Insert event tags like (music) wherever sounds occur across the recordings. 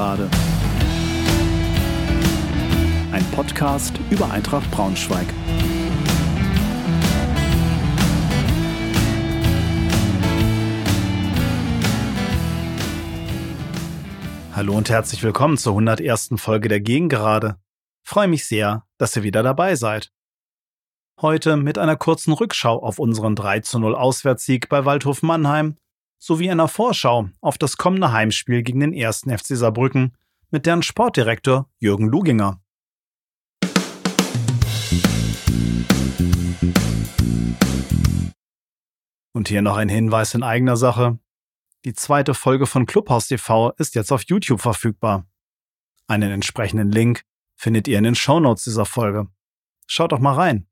Gegengerade. Ein Podcast über Eintracht Braunschweig. Hallo und herzlich willkommen zur 101. Folge der Gegengerade. Freue mich sehr, dass ihr wieder dabei seid. Heute mit einer kurzen Rückschau auf unseren 3 zu 0 Auswärtssieg bei Waldhof Mannheim sowie einer Vorschau auf das kommende Heimspiel gegen den 1. FC Saarbrücken mit deren Sportdirektor Jürgen Luginger. Und hier noch ein Hinweis in eigener Sache. Die zweite Folge von Clubhaus TV ist jetzt auf YouTube verfügbar. Einen entsprechenden Link findet ihr in den Shownotes dieser Folge. Schaut doch mal rein.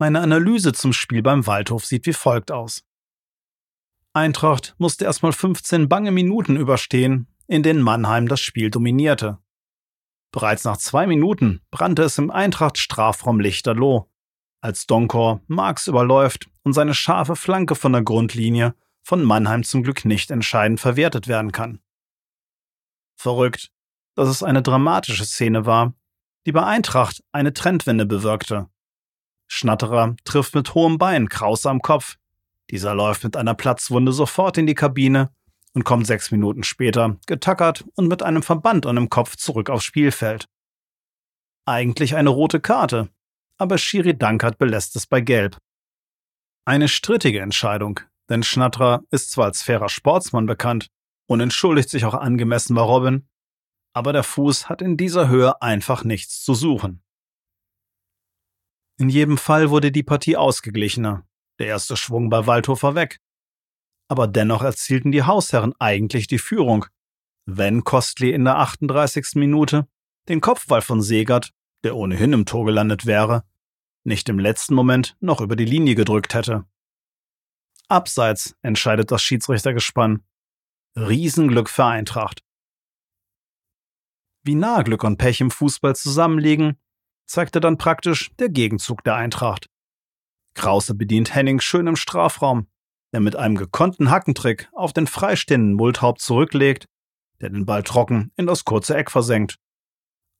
Meine Analyse zum Spiel beim Waldhof sieht wie folgt aus. Eintracht musste erstmal 15 bange Minuten überstehen, in denen Mannheim das Spiel dominierte. Bereits nach zwei Minuten brannte es im Eintracht Strafraum lichterloh, als Donkor Marx überläuft und seine scharfe Flanke von der Grundlinie von Mannheim zum Glück nicht entscheidend verwertet werden kann. Verrückt, dass es eine dramatische Szene war, die bei Eintracht eine Trendwende bewirkte. Schnatterer trifft mit hohem Bein Krause am Kopf. Dieser läuft mit einer Platzwunde sofort in die Kabine und kommt sechs Minuten später, getackert und mit einem Verband an dem Kopf zurück aufs Spielfeld. Eigentlich eine rote Karte, aber Schiri Dankert belässt es bei Gelb. Eine strittige Entscheidung, denn Schnatterer ist zwar als fairer Sportsmann bekannt und entschuldigt sich auch angemessen bei Robin, aber der Fuß hat in dieser Höhe einfach nichts zu suchen. In jedem Fall wurde die Partie ausgeglichener. Der erste Schwung bei Waldhofer weg. Aber dennoch erzielten die Hausherren eigentlich die Führung, wenn Kostli in der 38. Minute den Kopfball von Segert, der ohnehin im Tor gelandet wäre, nicht im letzten Moment noch über die Linie gedrückt hätte. Abseits entscheidet das Schiedsrichtergespann. Riesenglück für Eintracht. Wie nah Glück und Pech im Fußball zusammenliegen, zeigte dann praktisch der Gegenzug der Eintracht. Krause bedient Henning schön im Strafraum, der mit einem gekonnten Hackentrick auf den freistehenden Multhaupt zurücklegt, der den Ball trocken in das kurze Eck versenkt.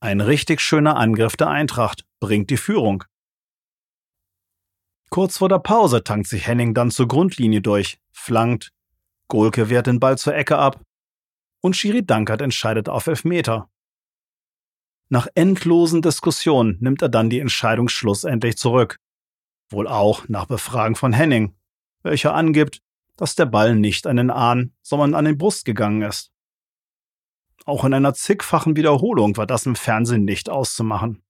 Ein richtig schöner Angriff der Eintracht bringt die Führung. Kurz vor der Pause tankt sich Henning dann zur Grundlinie durch, flankt, Golke wehrt den Ball zur Ecke ab und Schiri Dankert entscheidet auf Elfmeter. Nach endlosen Diskussionen nimmt er dann die Entscheidung schlussendlich zurück. Wohl auch nach Befragen von Henning, welcher angibt, dass der Ball nicht an den Ahn, sondern an den Brust gegangen ist. Auch in einer zigfachen Wiederholung war das im Fernsehen nicht auszumachen.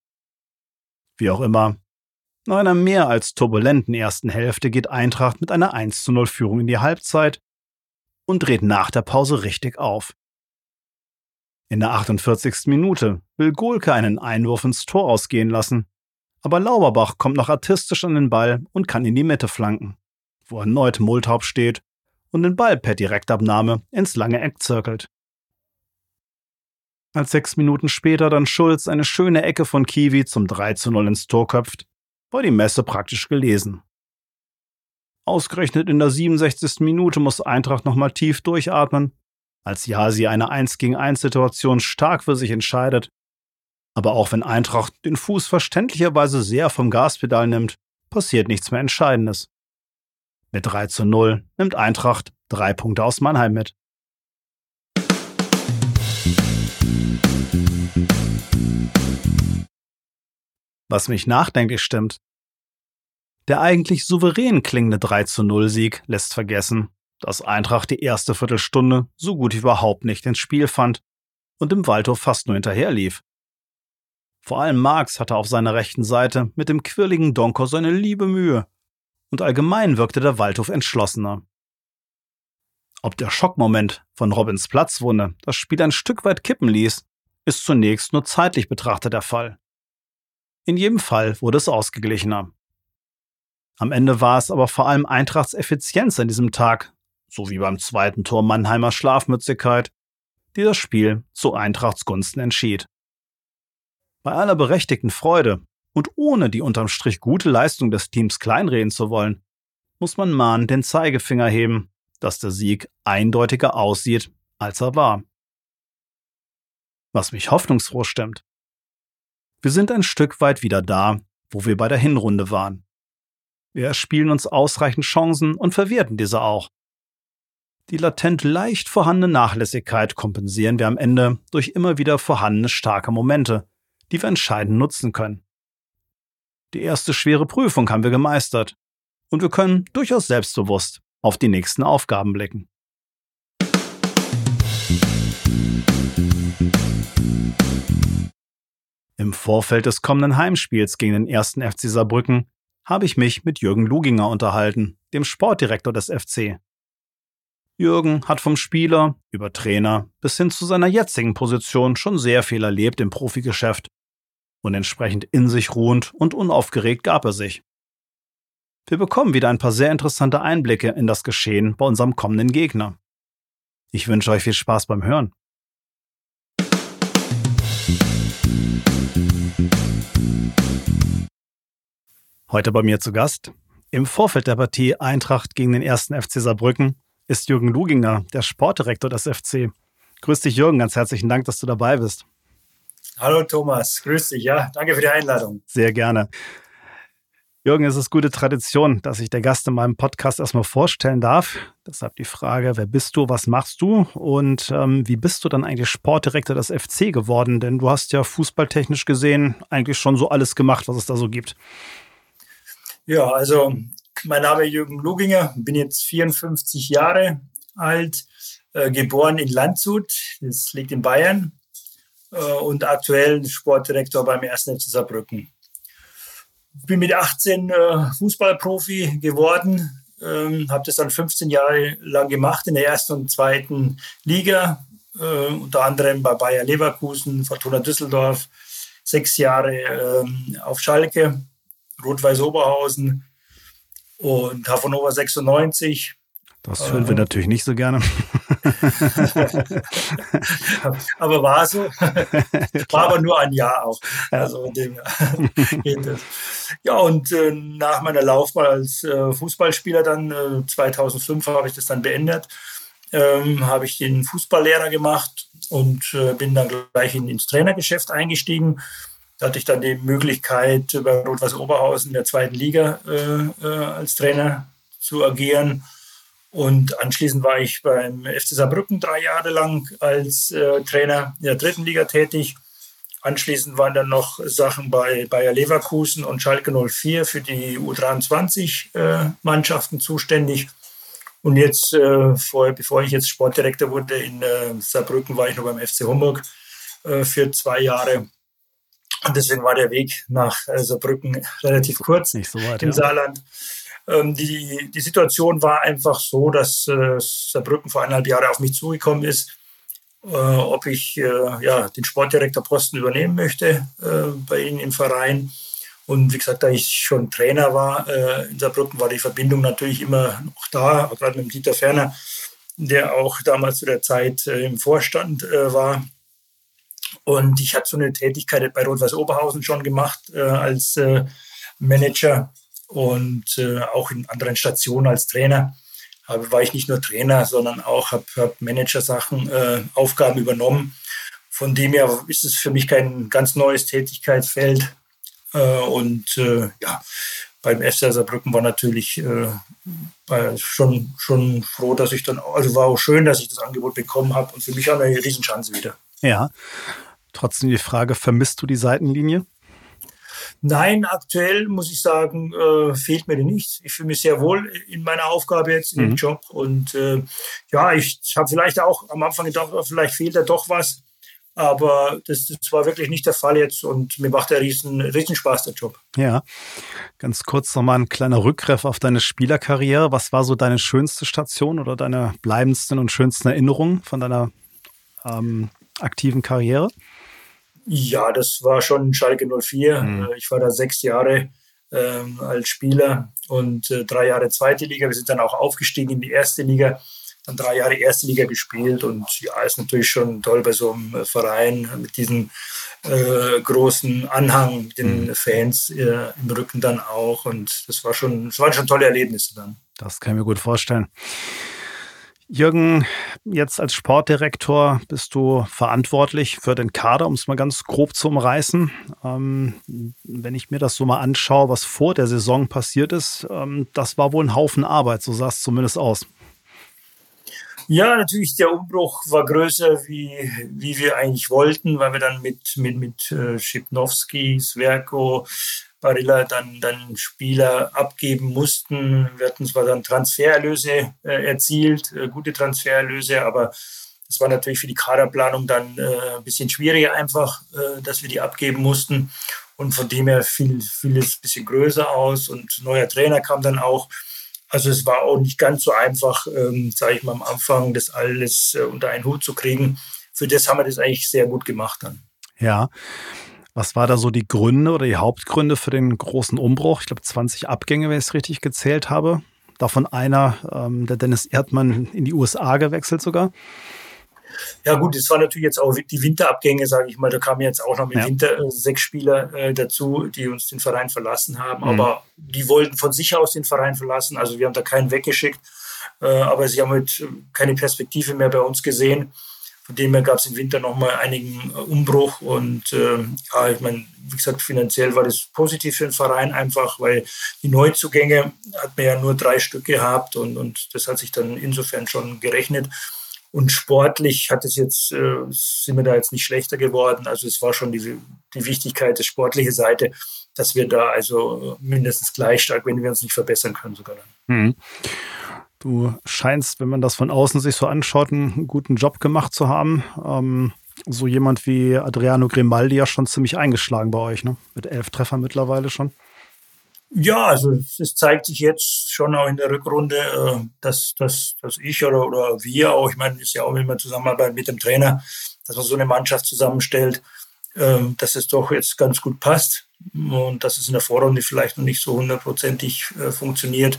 Wie auch immer, nach einer mehr als turbulenten ersten Hälfte geht Eintracht mit einer 1 zu 0 Führung in die Halbzeit und dreht nach der Pause richtig auf. In der 48. Minute will Golke einen Einwurf ins Tor ausgehen lassen. Aber Lauberbach kommt noch artistisch an den Ball und kann in die Mitte flanken, wo erneut Multhaupt steht und den Ball per Direktabnahme ins lange Eck zirkelt. Als sechs Minuten später dann Schulz eine schöne Ecke von Kiwi zum 3 zu 0 ins Tor köpft, war die Messe praktisch gelesen. Ausgerechnet in der 67. Minute muss Eintracht nochmal tief durchatmen als Jasi eine 1 gegen 1 Situation stark für sich entscheidet. Aber auch wenn Eintracht den Fuß verständlicherweise sehr vom Gaspedal nimmt, passiert nichts mehr Entscheidendes. Mit 3 zu 0 nimmt Eintracht drei Punkte aus Mannheim mit. Was mich nachdenklich stimmt. Der eigentlich souverän klingende 3 zu 0 Sieg lässt vergessen, dass Eintracht die erste Viertelstunde so gut wie überhaupt nicht ins Spiel fand und im Waldhof fast nur hinterherlief. Vor allem Marx hatte auf seiner rechten Seite mit dem quirligen Donker seine liebe Mühe und allgemein wirkte der Waldhof entschlossener. Ob der Schockmoment von Robins Platzwunde das Spiel ein Stück weit kippen ließ, ist zunächst nur zeitlich betrachtet der Fall. In jedem Fall wurde es ausgeglichener. Am Ende war es aber vor allem Eintrachts Effizienz an diesem Tag, so wie beim zweiten Tor Mannheimer Schlafmützigkeit, die das Spiel zu Eintrachts Gunsten entschied. Bei aller berechtigten Freude und ohne die unterm Strich gute Leistung des Teams kleinreden zu wollen, muss man Mahn den Zeigefinger heben, dass der Sieg eindeutiger aussieht, als er war. Was mich hoffnungsfroh stimmt. Wir sind ein Stück weit wieder da, wo wir bei der Hinrunde waren. Wir erspielen uns ausreichend Chancen und verwerten diese auch. Die latent leicht vorhandene Nachlässigkeit kompensieren wir am Ende durch immer wieder vorhandene starke Momente, die wir entscheidend nutzen können. Die erste schwere Prüfung haben wir gemeistert und wir können durchaus selbstbewusst auf die nächsten Aufgaben blicken. Im Vorfeld des kommenden Heimspiels gegen den ersten FC Saarbrücken habe ich mich mit Jürgen Luginger unterhalten, dem Sportdirektor des FC. Jürgen hat vom Spieler über Trainer bis hin zu seiner jetzigen Position schon sehr viel erlebt im Profigeschäft. Und entsprechend in sich ruhend und unaufgeregt gab er sich. Wir bekommen wieder ein paar sehr interessante Einblicke in das Geschehen bei unserem kommenden Gegner. Ich wünsche euch viel Spaß beim Hören. Heute bei mir zu Gast im Vorfeld der Partie Eintracht gegen den ersten FC Saarbrücken ist Jürgen Luginger, der Sportdirektor des FC. Grüß dich, Jürgen, ganz herzlichen Dank, dass du dabei bist. Hallo Thomas, grüß dich, ja, danke für die Einladung. Sehr gerne. Jürgen, es ist gute Tradition, dass ich der Gast in meinem Podcast erstmal vorstellen darf. Deshalb die Frage, wer bist du, was machst du und ähm, wie bist du dann eigentlich Sportdirektor des FC geworden? Denn du hast ja fußballtechnisch gesehen eigentlich schon so alles gemacht, was es da so gibt. Ja, also mein Name ist Jürgen Luginger, bin jetzt 54 Jahre alt, äh, geboren in Landshut, das liegt in Bayern, äh, und aktuell Sportdirektor beim 1. FC Saarbrücken. Bin mit 18 äh, Fußballprofi geworden, ähm, habe das dann 15 Jahre lang gemacht in der ersten und zweiten Liga, äh, unter anderem bei Bayer Leverkusen, Fortuna Düsseldorf, sechs Jahre ähm, auf Schalke, Rot-Weiß Oberhausen, und Hannover 96. Das hören wir äh, natürlich nicht so gerne. (laughs) aber war so. (laughs) War aber nur ein Jahr auch. Also dem (laughs) geht das. Ja, und äh, nach meiner Laufbahn als äh, Fußballspieler dann, äh, 2005 habe ich das dann beendet, ähm, habe ich den Fußballlehrer gemacht und äh, bin dann gleich in, ins Trainergeschäft eingestiegen da hatte ich dann die Möglichkeit, bei Rot-Weiß Oberhausen in der zweiten Liga äh, äh, als Trainer zu agieren. Und anschließend war ich beim FC Saarbrücken drei Jahre lang als äh, Trainer in der dritten Liga tätig. Anschließend waren dann noch Sachen bei Bayer Leverkusen und Schalke 04 für die U23-Mannschaften äh, zuständig. Und jetzt, äh, vor, bevor ich jetzt Sportdirektor wurde in äh, Saarbrücken, war ich noch beim FC Homburg für zwei Jahre und deswegen war der Weg nach äh, Saarbrücken relativ kurz Nicht so weit, im ja. Saarland. Ähm, die, die Situation war einfach so, dass äh, Saarbrücken vor eineinhalb Jahren auf mich zugekommen ist, äh, ob ich äh, ja, den Sportdirektorposten übernehmen möchte äh, bei ihnen im Verein. Und wie gesagt, da ich schon Trainer war in Saarbrücken, war die Verbindung natürlich immer noch da, gerade mit Dieter Ferner, der auch damals zu der Zeit im Vorstand war. Und ich hatte so eine Tätigkeit bei Rot-Weiß Oberhausen schon gemacht äh, als äh, Manager und äh, auch in anderen Stationen als Trainer. Aber war ich nicht nur Trainer, sondern auch habe hab Managersachen, äh, Aufgaben übernommen. Von dem her ist es für mich kein ganz neues Tätigkeitsfeld. Äh, und äh, ja, beim FC Saarbrücken war natürlich schon, schon froh, dass ich dann, also war auch schön, dass ich das Angebot bekommen habe und für mich auch eine Riesenchance wieder. Ja. Trotzdem die Frage, vermisst du die Seitenlinie? Nein, aktuell muss ich sagen, äh, fehlt mir die nicht. Ich fühle mich sehr wohl in meiner Aufgabe jetzt, in mhm. dem Job. Und äh, ja, ich habe vielleicht auch am Anfang gedacht, oh, vielleicht fehlt da doch was. Aber das, das, war wirklich nicht der Fall jetzt und mir macht der riesen, riesen Spaß, der Job. Ja, ganz kurz nochmal ein kleiner Rückgriff auf deine Spielerkarriere. Was war so deine schönste Station oder deine bleibendsten und schönsten Erinnerungen von deiner ähm, aktiven Karriere? Ja, das war schon Schalke 04. Mhm. Äh, ich war da sechs Jahre ähm, als Spieler und äh, drei Jahre zweite Liga. Wir sind dann auch aufgestiegen in die erste Liga, dann drei Jahre erste Liga gespielt und ja, ist natürlich schon toll bei so einem Verein mit diesem äh, großen Anhang, den mhm. Fans äh, im Rücken dann auch und das war schon, das waren schon tolle Erlebnisse dann. Das kann ich mir gut vorstellen. Jürgen, jetzt als Sportdirektor bist du verantwortlich für den Kader, um es mal ganz grob zu umreißen. Ähm, wenn ich mir das so mal anschaue, was vor der Saison passiert ist, ähm, das war wohl ein Haufen Arbeit, so sah es zumindest aus. Ja, natürlich, der Umbruch war größer, wie, wie wir eigentlich wollten, weil wir dann mit, mit, mit äh, Schipnowski, Sverko, Barilla dann, dann Spieler abgeben mussten. Wir hatten zwar dann Transfererlöse äh, erzielt, äh, gute Transfererlöse, aber es war natürlich für die Kaderplanung dann äh, ein bisschen schwieriger einfach, äh, dass wir die abgeben mussten. Und von dem her fiel, es ein bisschen größer aus und neuer Trainer kam dann auch. Also es war auch nicht ganz so einfach, ähm, sage ich mal, am Anfang das alles äh, unter einen Hut zu kriegen. Für das haben wir das eigentlich sehr gut gemacht dann. Ja, was war da so die Gründe oder die Hauptgründe für den großen Umbruch? Ich glaube 20 Abgänge, wenn ich es richtig gezählt habe. Davon einer, ähm, der Dennis Erdmann in die USA gewechselt sogar. Ja gut, es waren natürlich jetzt auch die Winterabgänge, sage ich mal. Da kamen jetzt auch noch mit ja. Winter äh, sechs Spieler äh, dazu, die uns den Verein verlassen haben. Mhm. Aber die wollten von sich aus den Verein verlassen. Also wir haben da keinen weggeschickt. Äh, aber sie haben halt keine Perspektive mehr bei uns gesehen. Von dem her gab es im Winter nochmal einigen äh, Umbruch und äh, ja, ich meine, wie gesagt, finanziell war das positiv für den Verein einfach, weil die Neuzugänge hat man ja nur drei Stück gehabt und, und das hat sich dann insofern schon gerechnet. Und sportlich hat es jetzt, äh, sind wir da jetzt nicht schlechter geworden. Also es war schon die, die Wichtigkeit, der sportliche Seite, dass wir da also mindestens gleich stark, wenn wir uns nicht verbessern können sogar dann. Mhm. Du scheinst, wenn man das von außen sich so anschaut, einen guten Job gemacht zu haben. Ähm, so jemand wie Adriano Grimaldi ja schon ziemlich eingeschlagen bei euch, ne? Mit elf Treffern mittlerweile schon. Ja, also es zeigt sich jetzt schon auch in der Rückrunde, äh, dass, dass, dass ich oder, oder wir auch, ich meine, ist ja auch immer Zusammenarbeit mit dem Trainer, dass man so eine Mannschaft zusammenstellt, ähm, dass es doch jetzt ganz gut passt und dass es in der Vorrunde vielleicht noch nicht so hundertprozentig äh, funktioniert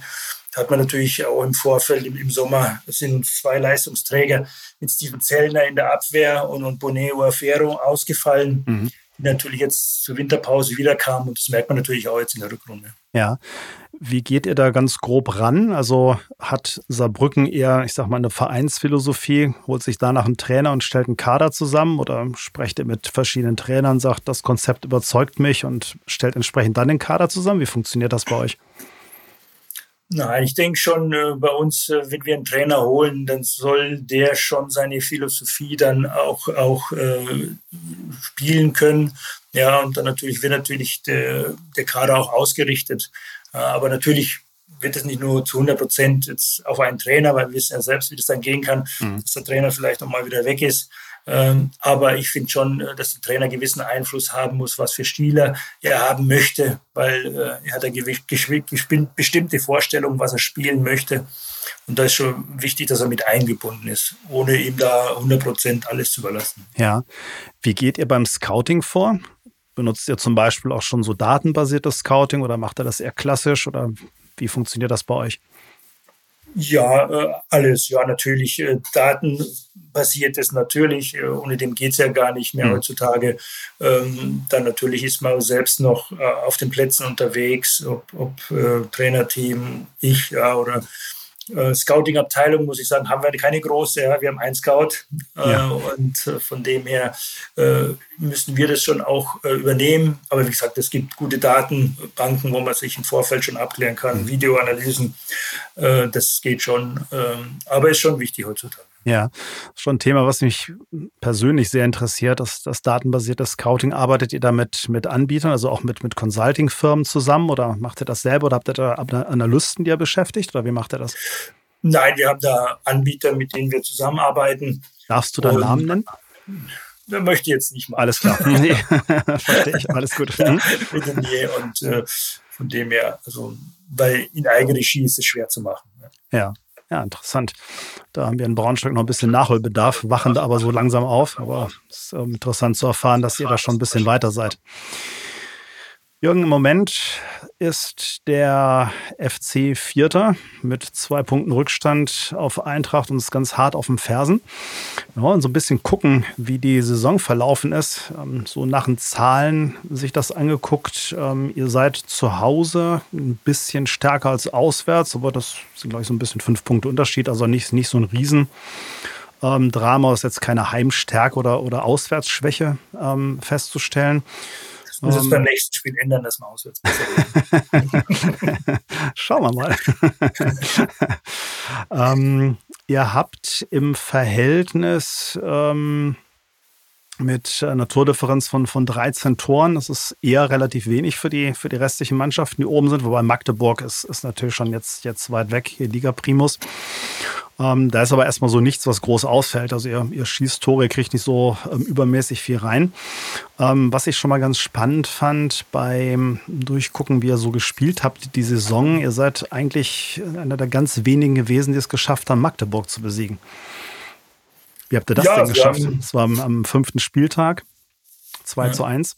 hat man natürlich auch im Vorfeld im, im Sommer, das sind zwei Leistungsträger mit Steven Zellner in der Abwehr und, und Boneo Afero ausgefallen, mhm. die natürlich jetzt zur Winterpause wiederkamen und das merkt man natürlich auch jetzt in der Rückrunde. Ja. Wie geht ihr da ganz grob ran? Also hat Saarbrücken eher, ich sag mal, eine Vereinsphilosophie, holt sich danach einen Trainer und stellt einen Kader zusammen oder sprecht ihr mit verschiedenen Trainern, sagt, das Konzept überzeugt mich und stellt entsprechend dann den Kader zusammen? Wie funktioniert das bei euch? Nein, ich denke schon, äh, bei uns, äh, wenn wir einen Trainer holen, dann soll der schon seine Philosophie dann auch, auch äh, spielen können. Ja, und dann natürlich wird natürlich der, der Kader auch ausgerichtet. Aber natürlich wird es nicht nur zu 100 Prozent jetzt auf einen Trainer, weil wir wissen ja selbst, wie das dann gehen kann, mhm. dass der Trainer vielleicht noch mal wieder weg ist. Ähm, aber ich finde schon, äh, dass der Trainer gewissen Einfluss haben muss, was für Spieler er haben möchte, weil äh, er hat eine bestimmte Vorstellung, was er spielen möchte. Und da ist schon wichtig, dass er mit eingebunden ist, ohne ihm da 100 Prozent alles zu überlassen. Ja. Wie geht ihr beim Scouting vor? Benutzt ihr zum Beispiel auch schon so datenbasiertes Scouting oder macht er das eher klassisch oder wie funktioniert das bei euch? Ja, äh, alles. Ja, natürlich. Äh, datenbasiert ist natürlich. Äh, ohne dem geht es ja gar nicht mehr mhm. heutzutage. Ähm, dann natürlich ist man selbst noch auf den Plätzen unterwegs, ob, ob Trainerteam, ich ja, oder äh, Scouting-Abteilung, muss ich sagen, haben wir keine große. Ja. Wir haben einen Scout äh, ja. und äh, von dem her äh, müssen wir das schon auch äh, übernehmen. Aber wie gesagt, es gibt gute Datenbanken, wo man sich im Vorfeld schon abklären kann, mhm. Videoanalysen. Äh, das geht schon, ähm, aber ist schon wichtig heutzutage. Ja, schon ein Thema, was mich persönlich sehr interessiert, das, das datenbasierte Scouting. Arbeitet ihr da mit, Anbietern, also auch mit, mit Consulting-Firmen zusammen oder macht ihr das selber oder habt ihr da Analysten, die ihr beschäftigt oder wie macht ihr das? Nein, wir haben da Anbieter, mit denen wir zusammenarbeiten. Darfst du da Namen nennen? Da möchte ich jetzt nicht mal. Alles klar. (laughs) Nee, (laughs) verstehe ich. Alles gut. Mhm. und äh, von dem her, also, weil in Eigenregie ist es schwer zu machen. Ja. Ja, interessant. Da haben wir in Braunschweig noch ein bisschen Nachholbedarf, wachen da aber so langsam auf. Aber es ist ähm, interessant zu erfahren, dass ihr da schon ein bisschen weiter seid. Jürgen, im Moment ist der FC Vierter mit zwei Punkten Rückstand auf Eintracht und ist ganz hart auf den Fersen. Wir wollen so ein bisschen gucken, wie die Saison verlaufen ist. Ähm, so nach den Zahlen sich das angeguckt. Ähm, ihr seid zu Hause ein bisschen stärker als auswärts, aber das sind, glaube ich, so ein bisschen fünf Punkte Unterschied. Also nicht, nicht so ein Riesen. Ähm, Drama ist jetzt keine Heimstärke oder, oder Auswärtsschwäche festzustellen. Das muss um, es beim nächsten Spiel ändern, dass man auswärts besser (laughs) Schauen wir mal. (laughs) ähm, ihr habt im Verhältnis ähm, mit einer Tordifferenz von, von 13 Toren. Das ist eher relativ wenig für die, für die restlichen Mannschaften, die oben sind, wobei Magdeburg ist, ist natürlich schon jetzt, jetzt weit weg, hier Liga Primus. Ähm, da ist aber erstmal so nichts, was groß ausfällt. Also ihr, ihr schießt Tore, ihr kriegt nicht so ähm, übermäßig viel rein. Ähm, was ich schon mal ganz spannend fand beim Durchgucken, wie ihr so gespielt habt, die Saison, ihr seid eigentlich einer der ganz wenigen gewesen, die es geschafft haben, Magdeburg zu besiegen. Wie habt ihr das ja, denn geschafft? Es war am, am, fünften Spieltag, 2 ja. zu 1.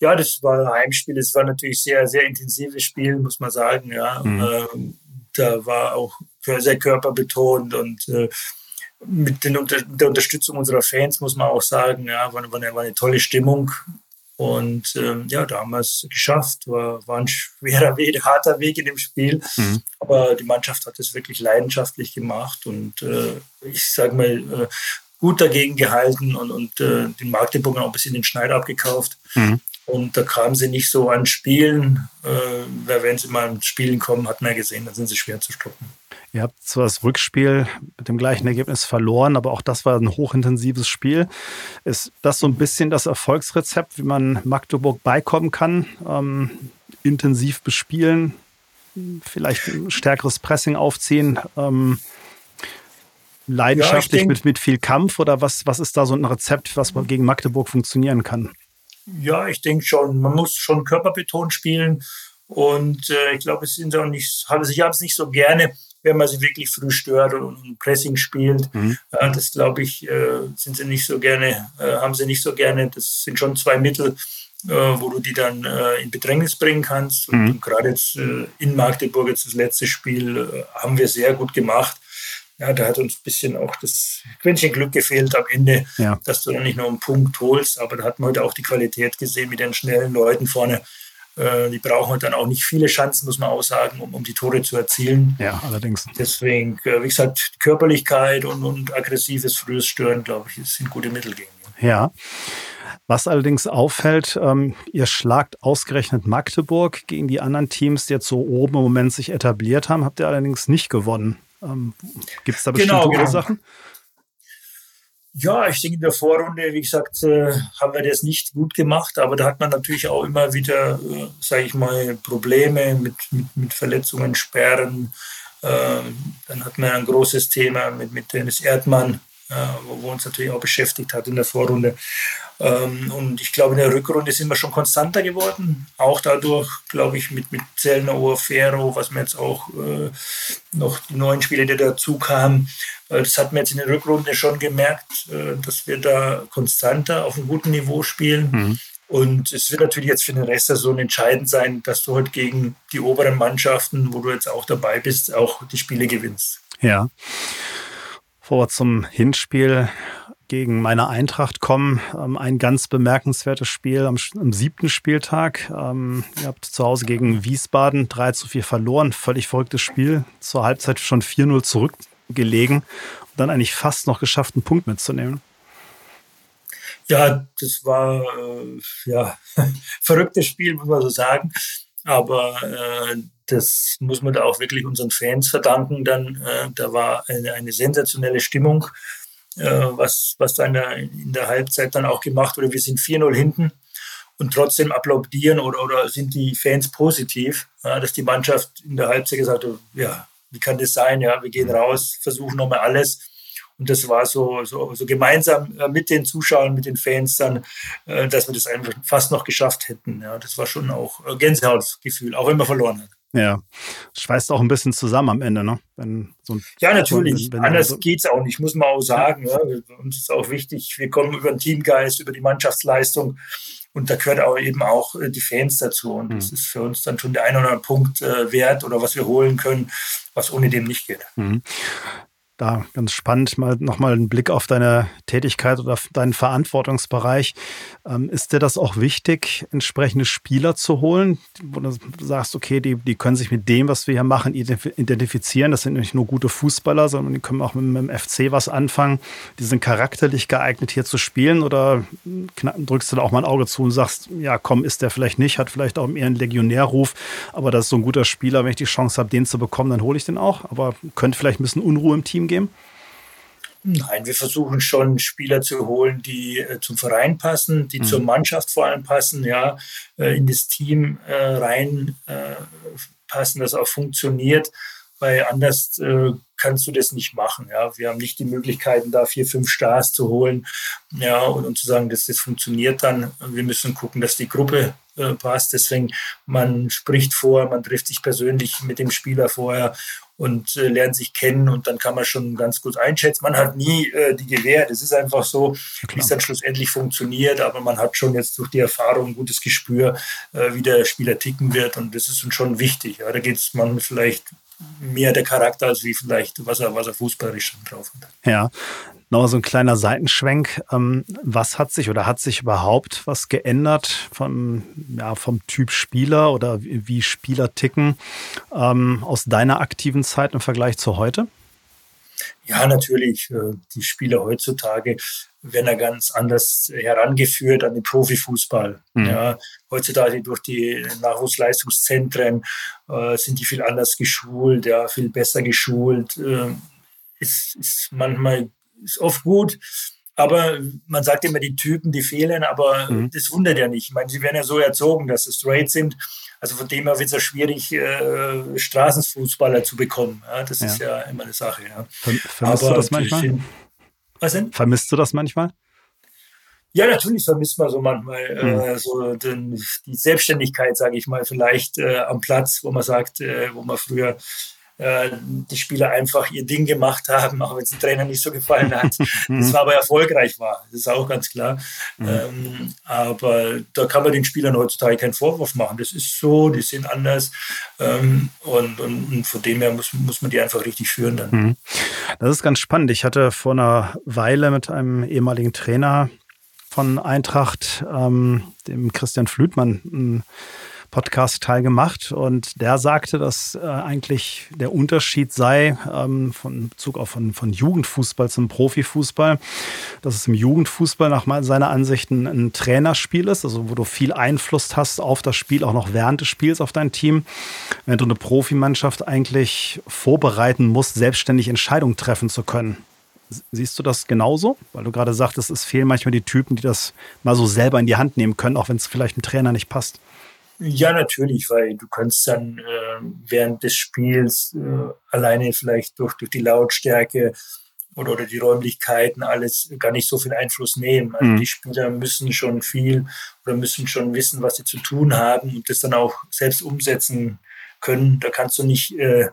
Ja, das war ein Heimspiel. Das war natürlich sehr, sehr intensives Spiel, muss man sagen. Ja. Mhm. Ähm, da war auch sehr körperbetont und äh, mit, den, mit, der Unterstützung unserer Fans muss man auch sagen, ja, war, war, eine, war eine tolle Stimmung. Und ähm, ja, da haben wir es geschafft. War, war ein schwerer (laughs) Weg, harter Weg in dem Spiel. Mhm. Aber die Mannschaft hat es wirklich leidenschaftlich gemacht und äh, ich sage mal, äh, gut dagegen gehalten und, und äh, den Magdeburgern auch ein bisschen den Schneid abgekauft. Mhm. Und da kamen sie nicht so an Spielen. Äh, wenn sie mal an Spielen kommen, hat man ja gesehen, dann sind sie schwer zu stoppen. Ihr habt zwar das Rückspiel mit dem gleichen Ergebnis verloren, aber auch das war ein hochintensives Spiel. Ist das so ein bisschen das Erfolgsrezept, wie man Magdeburg beikommen kann? Ähm, intensiv bespielen, vielleicht ein stärkeres Pressing aufziehen, ähm, leidenschaftlich ja, denk, mit, mit viel Kampf oder was, was ist da so ein Rezept, was gegen Magdeburg funktionieren kann? Ja, ich denke schon. Man muss schon körperbetont spielen. Und äh, ich glaube, es sind auch nicht, also ich habe es nicht so gerne, wenn man sie wirklich früh stört und, Pressing spielt. Mhm. Äh, das glaube ich, äh, sind sie nicht so gerne, äh, haben sie nicht so gerne. Das sind schon zwei Mittel, wo du die dann in Bedrängnis bringen kannst. Und, mhm. und gerade jetzt in Magdeburg, jetzt das letzte Spiel, haben wir sehr gut gemacht ja, da hat uns ein bisschen auch das Quäntchen Glück gefehlt am Ende, ja. dass du dann nicht nur einen Punkt holst, aber da hat man heute auch die Qualität gesehen mit den schnellen Leuten vorne. Äh, die brauchen halt dann auch nicht viele Chancen, muss man auch sagen, um, um die Tore zu erzielen. Ja, allerdings. Deswegen, äh, wie gesagt, Körperlichkeit und, und aggressives frühes Stören, glaube ich, sind gute Mittel gegen. Ja. Was allerdings auffällt, ähm, ihr schlagt ausgerechnet Magdeburg gegen die anderen Teams, die jetzt so oben im Moment sich etabliert haben, habt ihr allerdings nicht gewonnen. Ähm, Gibt es da bestimmte genau, genau. Ja, ich denke, in der Vorrunde, wie gesagt, äh, haben wir das nicht gut gemacht, aber da hat man natürlich auch immer wieder, äh, sage ich mal, Probleme mit, mit, mit Verletzungen, Sperren. Äh, dann hat man ein großes Thema mit, mit Dennis Erdmann, äh, wo, wo uns natürlich auch beschäftigt hat in der Vorrunde. Ähm, und ich glaube, in der Rückrunde sind wir schon konstanter geworden. Auch dadurch, glaube ich, mit, mit Zellner, Oafero, was wir jetzt auch äh, noch die neuen Spiele, die dazu kamen. Das hat man jetzt in der Rückrunde schon gemerkt, äh, dass wir da konstanter auf einem guten Niveau spielen. Mhm. Und es wird natürlich jetzt für den Rest der Saison entscheidend sein, dass du heute gegen die oberen Mannschaften, wo du jetzt auch dabei bist, auch die Spiele gewinnst. Ja. Vor zum Hinspiel gegen meine Eintracht kommen. Ähm, ein ganz bemerkenswertes Spiel am, am siebten Spieltag. Ähm, ihr habt zu Hause gegen Wiesbaden 3 zu 4 verloren. Völlig verrücktes Spiel. Zur Halbzeit schon 4-0 zurückgelegen und dann eigentlich fast noch geschafft, einen Punkt mitzunehmen. Ja, das war äh, ja (laughs) verrücktes Spiel, muss man so sagen. Aber äh, das muss man da auch wirklich unseren Fans verdanken. Dann, äh, da war eine, eine sensationelle Stimmung äh, was, was dann in der Halbzeit dann auch gemacht wurde. Wir sind 4-0 hinten und trotzdem applaudieren oder, oder sind die Fans positiv, ja, dass die Mannschaft in der Halbzeit gesagt hat, ja, wie kann das sein? Ja, wir gehen raus, versuchen nochmal alles. Und das war so, so, so gemeinsam äh, mit den Zuschauern, mit den Fans dann, äh, dass wir das einfach fast noch geschafft hätten. Ja, das war schon auch Gänsehautgefühl, auch wenn man verloren hat. Ja, schweißt auch ein bisschen zusammen am Ende, ne? Wenn so ja, natürlich. Wenn, wenn Anders so geht es auch nicht, muss man auch sagen. Ja. Ja. Uns ist auch wichtig, wir kommen über den Teamgeist, über die Mannschaftsleistung. Und da gehört auch eben auch äh, die Fans dazu. Und mhm. das ist für uns dann schon der ein oder andere Punkt äh, wert oder was wir holen können, was ohne dem nicht geht. Mhm da ganz spannend, mal nochmal einen Blick auf deine Tätigkeit oder deinen Verantwortungsbereich. Ähm, ist dir das auch wichtig, entsprechende Spieler zu holen, wo du sagst, okay, die, die können sich mit dem, was wir hier machen, identifizieren. Das sind nicht nur gute Fußballer, sondern die können auch mit, mit dem FC was anfangen. Die sind charakterlich geeignet, hier zu spielen. Oder drückst du da auch mal ein Auge zu und sagst, ja, komm, ist der vielleicht nicht, hat vielleicht auch eher einen Legionärruf, aber das ist so ein guter Spieler. Wenn ich die Chance habe, den zu bekommen, dann hole ich den auch. Aber könnte vielleicht ein bisschen Unruhe im Team Team geben? Nein, wir versuchen schon Spieler zu holen, die äh, zum Verein passen, die mhm. zur Mannschaft vor allem passen, ja, äh, in das Team äh, rein äh, passen, das auch funktioniert, weil anders äh, kannst du das nicht machen. Ja, wir haben nicht die Möglichkeiten, da vier, fünf Stars zu holen, ja, und, und zu sagen, dass das funktioniert dann. Wir müssen gucken, dass die Gruppe äh, passt. Deswegen, man spricht vor, man trifft sich persönlich mit dem Spieler vorher und äh, lernt sich kennen und dann kann man schon ganz gut einschätzen. Man hat nie äh, die Gewähr, das ist einfach so, wie es dann schlussendlich funktioniert, aber man hat schon jetzt durch die Erfahrung ein gutes Gespür, äh, wie der Spieler ticken wird und das ist uns schon wichtig. Ja, da geht es man vielleicht mehr der Charakter als wie vielleicht, was er, was er fußballerisch schon drauf hat. Ja, Nochmal so ein kleiner Seitenschwenk. Ähm, was hat sich oder hat sich überhaupt was geändert vom, ja, vom Typ Spieler oder wie Spieler ticken ähm, aus deiner aktiven Zeit im Vergleich zu heute? Ja, natürlich. Äh, die Spieler heutzutage werden ja ganz anders herangeführt an den Profifußball. Mhm. Ja, heutzutage durch die Nachwuchsleistungszentren äh, sind die viel anders geschult, ja, viel besser geschult. Äh, ist, ist manchmal ist oft gut. Aber man sagt immer, die Typen, die fehlen, aber mhm. das wundert ja nicht. Ich meine, sie werden ja so erzogen, dass sie straight sind. Also von dem her wird es ja schwierig, äh, Straßenfußballer zu bekommen. Ja, das ja. ist ja immer eine Sache. Ja. Vermisst aber du das manchmal? Find, was denn? Vermisst du das manchmal? Ja, natürlich vermisst man so manchmal mhm. äh, so den, die Selbstständigkeit, sage ich mal, vielleicht äh, am Platz, wo man sagt, äh, wo man früher äh, die Spieler einfach ihr Ding gemacht haben, auch wenn es dem Trainer nicht so gefallen hat. (laughs) das war aber erfolgreich war, das ist auch ganz klar. Mhm. Ähm, aber da kann man den Spielern heutzutage keinen Vorwurf machen. Das ist so, die sind anders ähm, und, und, und, von dem her muss, muss man die einfach richtig führen dann. Mhm. Das ist ganz spannend. Ich hatte vor einer Weile mit einem ehemaligen Trainer von Eintracht, ähm, dem Christian Flütmann, Podcast teilgemacht und der sagte, dass äh, eigentlich der Unterschied sei ähm, von Bezug auf von, von Jugendfußball zum Profifußball, dass es im Jugendfußball nach seiner Ansicht ein, ein Trainerspiel ist, also wo du viel Einfluss hast auf das Spiel, auch noch während des Spiels auf dein Team, während du eine Profimannschaft eigentlich vorbereiten musst, selbstständig Entscheidungen treffen zu können. Siehst du das genauso? Weil du gerade sagtest, es fehlen manchmal die Typen, die das mal so selber in die Hand nehmen können, auch wenn es vielleicht ein Trainer nicht passt. Ja, natürlich, weil du kannst dann äh, während des Spiels äh, alleine vielleicht durch, durch die Lautstärke oder, oder die Räumlichkeiten alles gar nicht so viel Einfluss nehmen. Also mhm. die Spieler müssen schon viel oder müssen schon wissen, was sie zu tun haben und das dann auch selbst umsetzen können. Da kannst du nicht äh,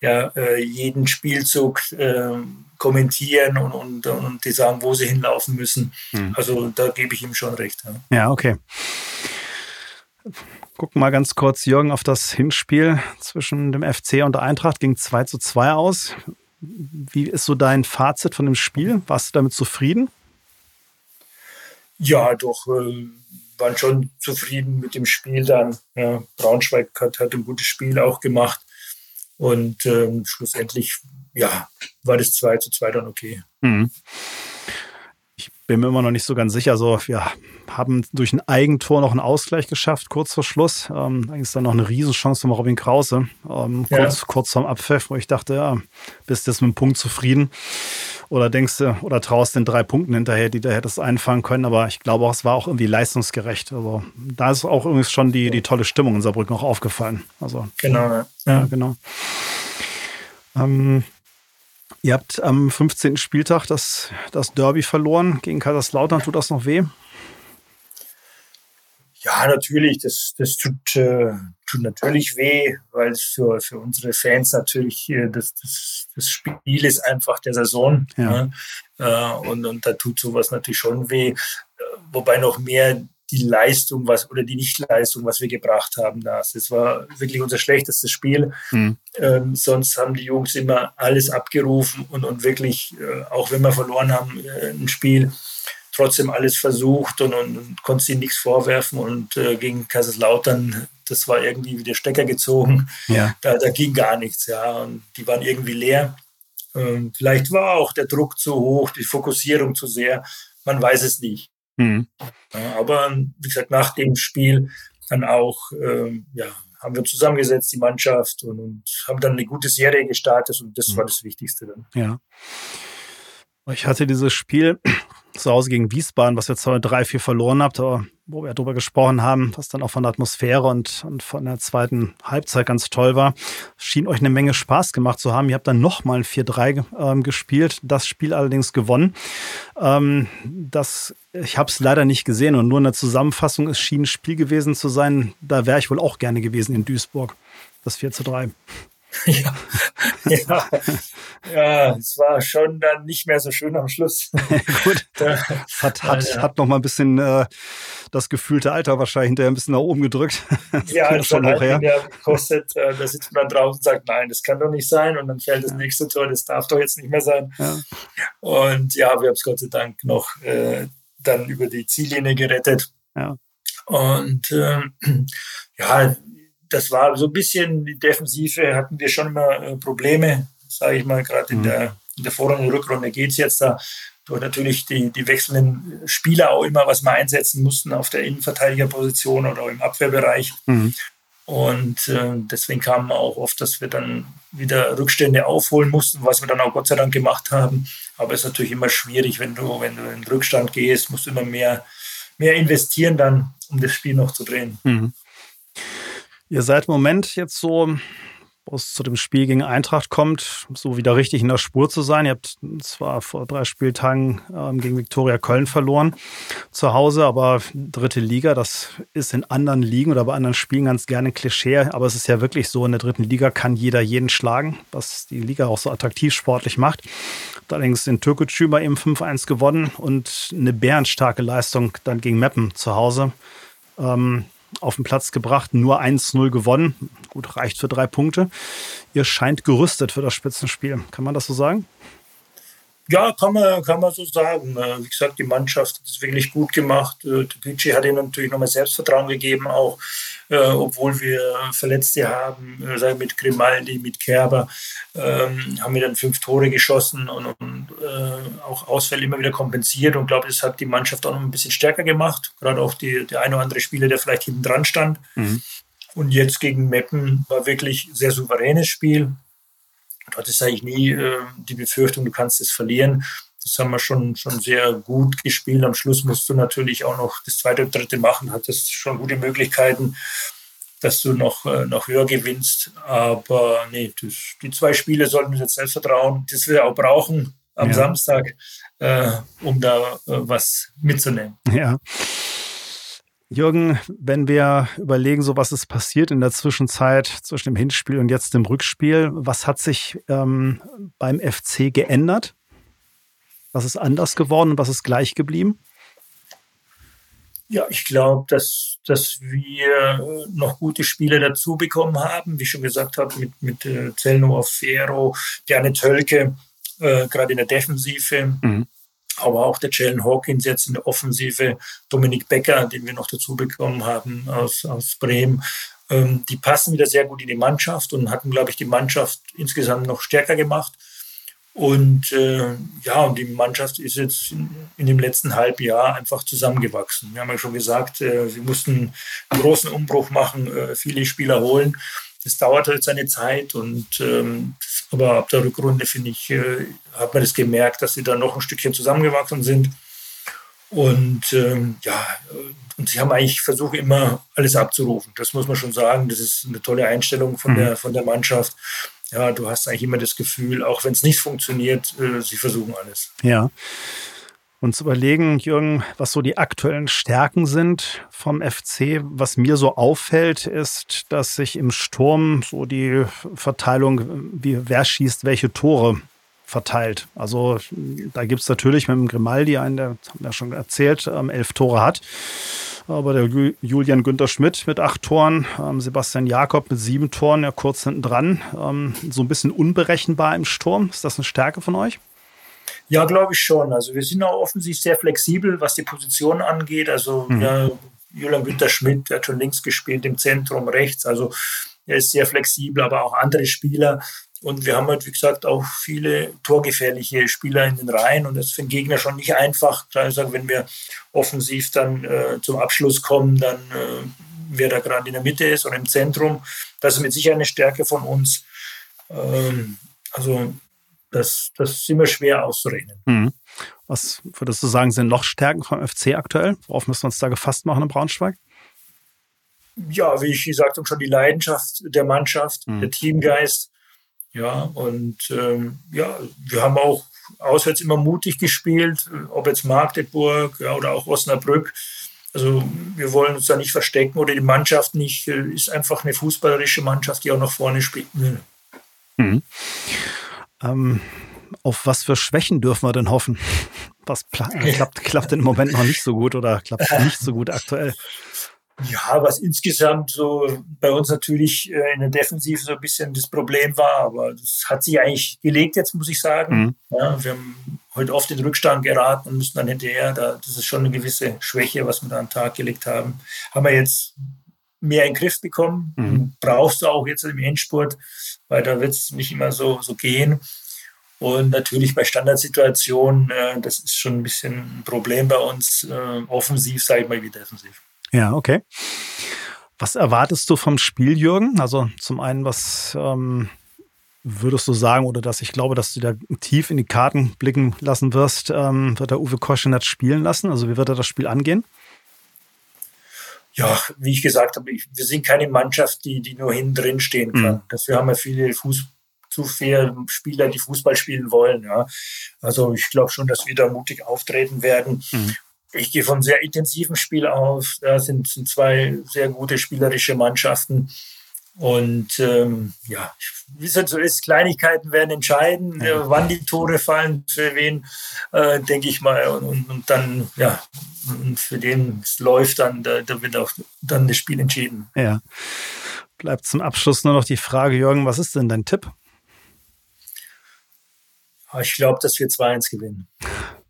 ja, äh, jeden Spielzug äh, kommentieren und, und, und die sagen, wo sie hinlaufen müssen. Mhm. Also da gebe ich ihm schon recht. Ja, ja okay gucken mal ganz kurz, Jürgen, auf das Hinspiel zwischen dem FC und der Eintracht. Ging 2 zu 2 aus. Wie ist so dein Fazit von dem Spiel? Warst du damit zufrieden? Ja, doch, äh, waren schon zufrieden mit dem Spiel dann. Ja, Braunschweig hat, hat ein gutes Spiel auch gemacht. Und ähm, schlussendlich, ja, war das 2 zu 2 dann okay. Mhm bin mir immer noch nicht so ganz sicher. So, wir haben durch ein Eigentor noch einen Ausgleich geschafft, kurz vor Schluss. Ähm, da ist dann noch eine Riesenchance von Robin Krause, ähm, ja. kurz, kurz vorm Abpfiff, wo ich dachte, ja, bist du jetzt mit dem Punkt zufrieden? Oder denkst du, oder traust den drei Punkten hinterher, die du hättest einfangen können. Aber ich glaube auch, es war auch irgendwie leistungsgerecht. Also da ist auch übrigens schon die, die tolle Stimmung in Saarbrücken auch aufgefallen. Also, genau. Ja, ja genau. Ähm, Ihr habt am 15. Spieltag das, das Derby verloren gegen Kaiserslautern. Tut das noch weh? Ja, natürlich. Das, das tut, äh, tut natürlich weh, weil es für, für unsere Fans natürlich äh, das, das, das Spiel ist einfach der Saison. Ja. Ne? Äh, und, und da tut sowas natürlich schon weh. Äh, wobei noch mehr die Leistung, was oder die Nichtleistung, was wir gebracht haben, das. Es war wirklich unser schlechtestes Spiel. Mhm. Ähm, sonst haben die Jungs immer alles abgerufen und, und wirklich, äh, auch wenn wir verloren haben, äh, ein Spiel, trotzdem alles versucht und, und, und konnte ihnen nichts vorwerfen. Und äh, gegen Kaiserslautern, das war irgendwie wie der Stecker gezogen. Ja. Da, da ging gar nichts, ja. Und die waren irgendwie leer. Ähm, vielleicht war auch der Druck zu hoch, die Fokussierung zu sehr. Man weiß es nicht. Mhm. Ja, aber wie gesagt, nach dem Spiel dann auch, ähm, ja, haben wir zusammengesetzt, die Mannschaft, und, und, haben dann eine gute Serie gestartet und das mhm. war das Wichtigste dann. Ja. Ich hatte dieses Spiel (clears throat) zu Hause gegen Wiesbaden, was ihr zwar 3-4 verloren habt, aber wo wir darüber gesprochen haben, was dann auch von der Atmosphäre und, und von der zweiten Halbzeit ganz toll war, schien euch eine Menge Spaß gemacht zu haben. Ihr habt dann nochmal ein 4-3 ähm, gespielt, das Spiel allerdings gewonnen. Ähm, das, ich habe es leider nicht gesehen und nur in der Zusammenfassung, es schien ein Spiel gewesen zu sein, da wäre ich wohl auch gerne gewesen in Duisburg, das 4 3. (laughs) ja, ja, ja, es war schon dann nicht mehr so schön am Schluss. (laughs) Gut. Hat, hat, ja. hat noch mal ein bisschen äh, das gefühlte Alter wahrscheinlich hinterher ein bisschen nach oben gedrückt. (laughs) ja, das schon her. Der kostet, äh, da sitzt man draußen und sagt, nein, das kann doch nicht sein. Und dann fällt das nächste Tor, das darf doch jetzt nicht mehr sein. Und ja, wir haben es Gott sei Dank noch äh, dann über die Ziellinie gerettet. Ja. Und ähm, (clears throat) ja, das war so ein bisschen die Defensive, hatten wir schon immer äh, Probleme, sage ich mal, gerade in mhm. der, in der Vor- und Rückrunde geht es jetzt da durch natürlich die, die wechselnden Spieler auch immer was mal einsetzen mussten auf der Innenverteidigerposition oder im Abwehrbereich. Mhm. Und äh, deswegen kam auch oft, dass wir dann wieder Rückstände aufholen mussten, was wir dann auch Gott sei Dank gemacht haben. Aber es ist natürlich immer schwierig, wenn du, wenn du in Rückstand gehst, musst du immer mehr, mehr investieren dann, um das Spiel noch zu drehen. Mhm. Ihr seid im Moment jetzt so, wo es zu dem Spiel gegen Eintracht kommt, so wieder richtig in der Spur zu sein. Ihr habt zwar vor drei Spieltagen ähm, gegen Viktoria Köln verloren zu Hause, aber dritte Liga, das ist in anderen Ligen oder bei anderen Spielen ganz gerne Klischee. Aber es ist ja wirklich so, in der dritten Liga kann jeder jeden schlagen, was die Liga auch so attraktiv sportlich macht. Allerdings in Türkgücü bei eben 5-1 gewonnen und eine bärenstarke Leistung dann gegen Meppen zu Hause. Ähm, auf den Platz gebracht, nur 1-0 gewonnen. Gut, reicht für drei Punkte. Ihr scheint gerüstet für das Spitzenspiel. Kann man das so sagen? Ja, kann man, kann man so sagen. Äh, wie gesagt, die Mannschaft hat es wirklich gut gemacht. Der Budget hat ihm natürlich nochmal Selbstvertrauen gegeben, auch äh, obwohl wir Verletzte haben, äh, mit Grimaldi, mit Kerber, ähm, haben wir dann fünf Tore geschossen und, und äh, auch Ausfälle immer wieder kompensiert. Und glaube, das hat die Mannschaft auch noch ein bisschen stärker gemacht. Gerade auch die, der eine oder andere Spieler, der vielleicht hinten dran stand. Mhm. Und jetzt gegen Meppen war wirklich ein sehr souveränes Spiel. Hattest eigentlich nie äh, die Befürchtung, du kannst es verlieren. Das haben wir schon, schon sehr gut gespielt. Am Schluss musst du natürlich auch noch das zweite und dritte machen, hattest schon gute Möglichkeiten, dass du noch, äh, noch höher gewinnst. Aber nee, das, die zwei Spiele sollten uns jetzt Selbstvertrauen, das wir auch brauchen am ja. Samstag, äh, um da äh, was mitzunehmen. Ja. Jürgen, wenn wir überlegen, so was ist passiert in der Zwischenzeit zwischen dem Hinspiel und jetzt dem Rückspiel, was hat sich ähm, beim FC geändert? Was ist anders geworden und was ist gleich geblieben? Ja, ich glaube, dass, dass wir noch gute Spieler dazu bekommen haben. Wie ich schon gesagt habe, mit, mit äh, Zellno Fero, Janet Hölke, äh, gerade in der Defensive. Mhm aber auch der Jalen Hawkins jetzt in der Offensive, Dominik Becker, den wir noch dazu bekommen haben aus, aus Bremen. Ähm, die passen wieder sehr gut in die Mannschaft und hatten, glaube ich, die Mannschaft insgesamt noch stärker gemacht. Und äh, ja, und die Mannschaft ist jetzt in, in, dem letzten Halbjahr einfach zusammengewachsen. Wir haben ja schon gesagt, äh, sie mussten einen großen Umbruch machen, äh, viele Spieler holen. Das dauert halt seine Zeit und ähm, aber ab der Rückrunde, finde ich, äh, hat man das gemerkt, dass sie da noch ein Stückchen zusammengewachsen sind. Und ähm, ja, und sie haben eigentlich versucht, immer alles abzurufen. Das muss man schon sagen. Das ist eine tolle Einstellung von, mhm. der, von der Mannschaft. Ja, du hast eigentlich immer das Gefühl, auch wenn es nicht funktioniert, äh, sie versuchen alles. Ja. Und zu überlegen, Jürgen, was so die aktuellen Stärken sind vom FC. Was mir so auffällt, ist, dass sich im Sturm so die Verteilung, wie wer schießt welche Tore verteilt. Also da gibt es natürlich mit dem Grimaldi einen, der haben wir schon erzählt, ähm, elf Tore hat. Aber der Julian Günther Schmidt mit acht Toren, ähm, Sebastian Jakob mit sieben Toren, ja kurz hinten dran. Ähm, so ein bisschen unberechenbar im Sturm. Ist das eine Stärke von euch? Ja, glaube ich schon. Also wir sind auch offensichtlich sehr flexibel, was die Position angeht. Also mhm. ja, Julian Günther Schmidt der hat schon links gespielt, im Zentrum rechts. Also er ist sehr flexibel, aber auch andere Spieler. Und wir haben halt, wie gesagt, auch viele torgefährliche Spieler in den Reihen. Und das ist für den Gegner schon nicht einfach. Klar, ich sage, wenn wir offensiv dann äh, zum Abschluss kommen, dann äh, wer da gerade in der Mitte ist oder im Zentrum, das ist mit Sicherheit eine Stärke von uns. Ähm, also das, das ist immer schwer auszureden. Mhm. Was würdest du sagen, sind noch Stärken vom FC aktuell? Worauf müssen wir uns da gefasst machen in Braunschweig? Ja, wie ich gesagt habe, schon die Leidenschaft der Mannschaft, mhm. der Teamgeist. Ja, und ähm, ja, wir haben auch auswärts immer mutig gespielt, ob jetzt Magdeburg ja, oder auch Osnabrück. Also wir wollen uns da nicht verstecken oder die Mannschaft nicht, äh, ist einfach eine fußballerische Mannschaft, die auch nach vorne spielen will. Mhm. Ähm, auf was für Schwächen dürfen wir denn hoffen? Was (laughs) klappt, klappt denn im Moment noch nicht so gut oder klappt nicht so gut aktuell? Ja, was insgesamt so bei uns natürlich äh, in der Defensive so ein bisschen das Problem war, aber das hat sich eigentlich gelegt jetzt, muss ich sagen. Mhm. Ja, wir haben heute oft in den Rückstand geraten und müssen dann hinterher, da, das ist schon eine gewisse Schwäche, was wir da an den Tag gelegt haben. Haben wir jetzt mehr in den Griff bekommen. Mhm. Brauchst du auch jetzt im Endspurt, weil da wird es nicht immer so, so gehen. Und natürlich bei Standardsituationen, äh, das ist schon ein bisschen ein Problem bei uns, äh, offensiv, sage ich mal, wie defensiv. Ja, okay. Was erwartest du vom Spiel, Jürgen? Also zum einen, was ähm, würdest du sagen, oder dass ich glaube, dass du da tief in die Karten blicken lassen wirst, ähm, wird der Uwe Koschenert spielen lassen? Also wie wird er das Spiel angehen? Ja, wie ich gesagt habe, ich, wir sind keine Mannschaft, die, die nur hinten drin stehen kann. Mhm. Dafür haben wir viele Fuß, zu viele Spieler, die Fußball spielen wollen. Ja. Also ich glaube schon, dass wir da mutig auftreten werden. Mhm. Ich gehe von sehr intensiven Spiel aus. Da sind, sind zwei sehr gute spielerische Mannschaften. Und ähm, ja, wie es halt so ist, Kleinigkeiten werden entscheiden, ja. wann die Tore fallen, für wen, äh, denke ich mal. Und, und, und, dann, ja, für den es läuft, dann da, da, wird auch dann das Spiel entschieden. Ja. Bleibt zum Abschluss nur noch die Frage, Jürgen, was ist denn dein Tipp? Ich glaube, dass wir 2-1 gewinnen. (laughs)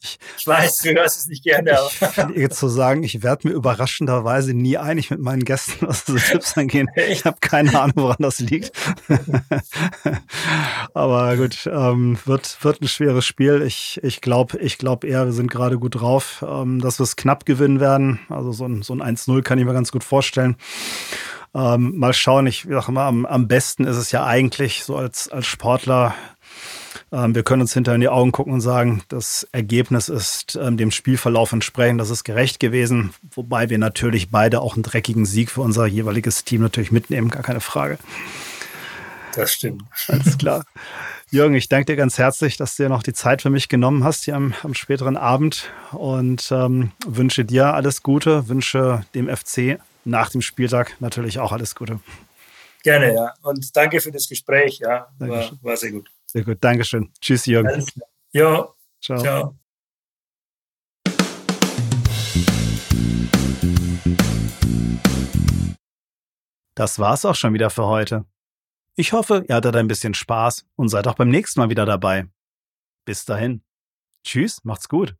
ich, ich, weiß, du hörst es nicht gerne. Aber. (laughs) Ich, zu sagen, ich werde mir überraschenderweise nie einig mit meinen Gästen, was so Tipps angehen. (laughs) Ich habe keine Ahnung, woran das liegt. (laughs) aber gut, ähm, wird, wird ein schweres Spiel. Ich, ich glaube ich glaub eher, wir sind gerade gut drauf, ähm, dass wir es knapp gewinnen werden. Also so ein, so ein 1-0 kann ich mir ganz gut vorstellen. Ähm, mal schauen, ich sage mal, am, am besten ist es ja eigentlich so als, als Sportler wir können uns hinter in die Augen gucken und sagen, das Ergebnis ist ähm, dem Spielverlauf entsprechend, das ist gerecht gewesen, wobei wir natürlich beide auch einen dreckigen Sieg für unser jeweiliges Team natürlich mitnehmen, gar keine Frage. Das stimmt. Alles klar. Jürgen, ich danke dir ganz herzlich, dass du dir noch die Zeit für mich genommen hast hier am, am späteren Abend und ähm, wünsche dir alles Gute, wünsche dem FC nach dem Spieltag natürlich auch alles Gute. Gerne, ja. Und danke für das Gespräch. Ja, war, war sehr gut. Sehr gut, Dankeschön. Tschüss, Jürgen. Ja, ciao. ciao. Das war's auch schon wieder für heute. Ich hoffe, ihr hattet ein bisschen Spaß und seid auch beim nächsten Mal wieder dabei. Bis dahin. Tschüss, macht's gut.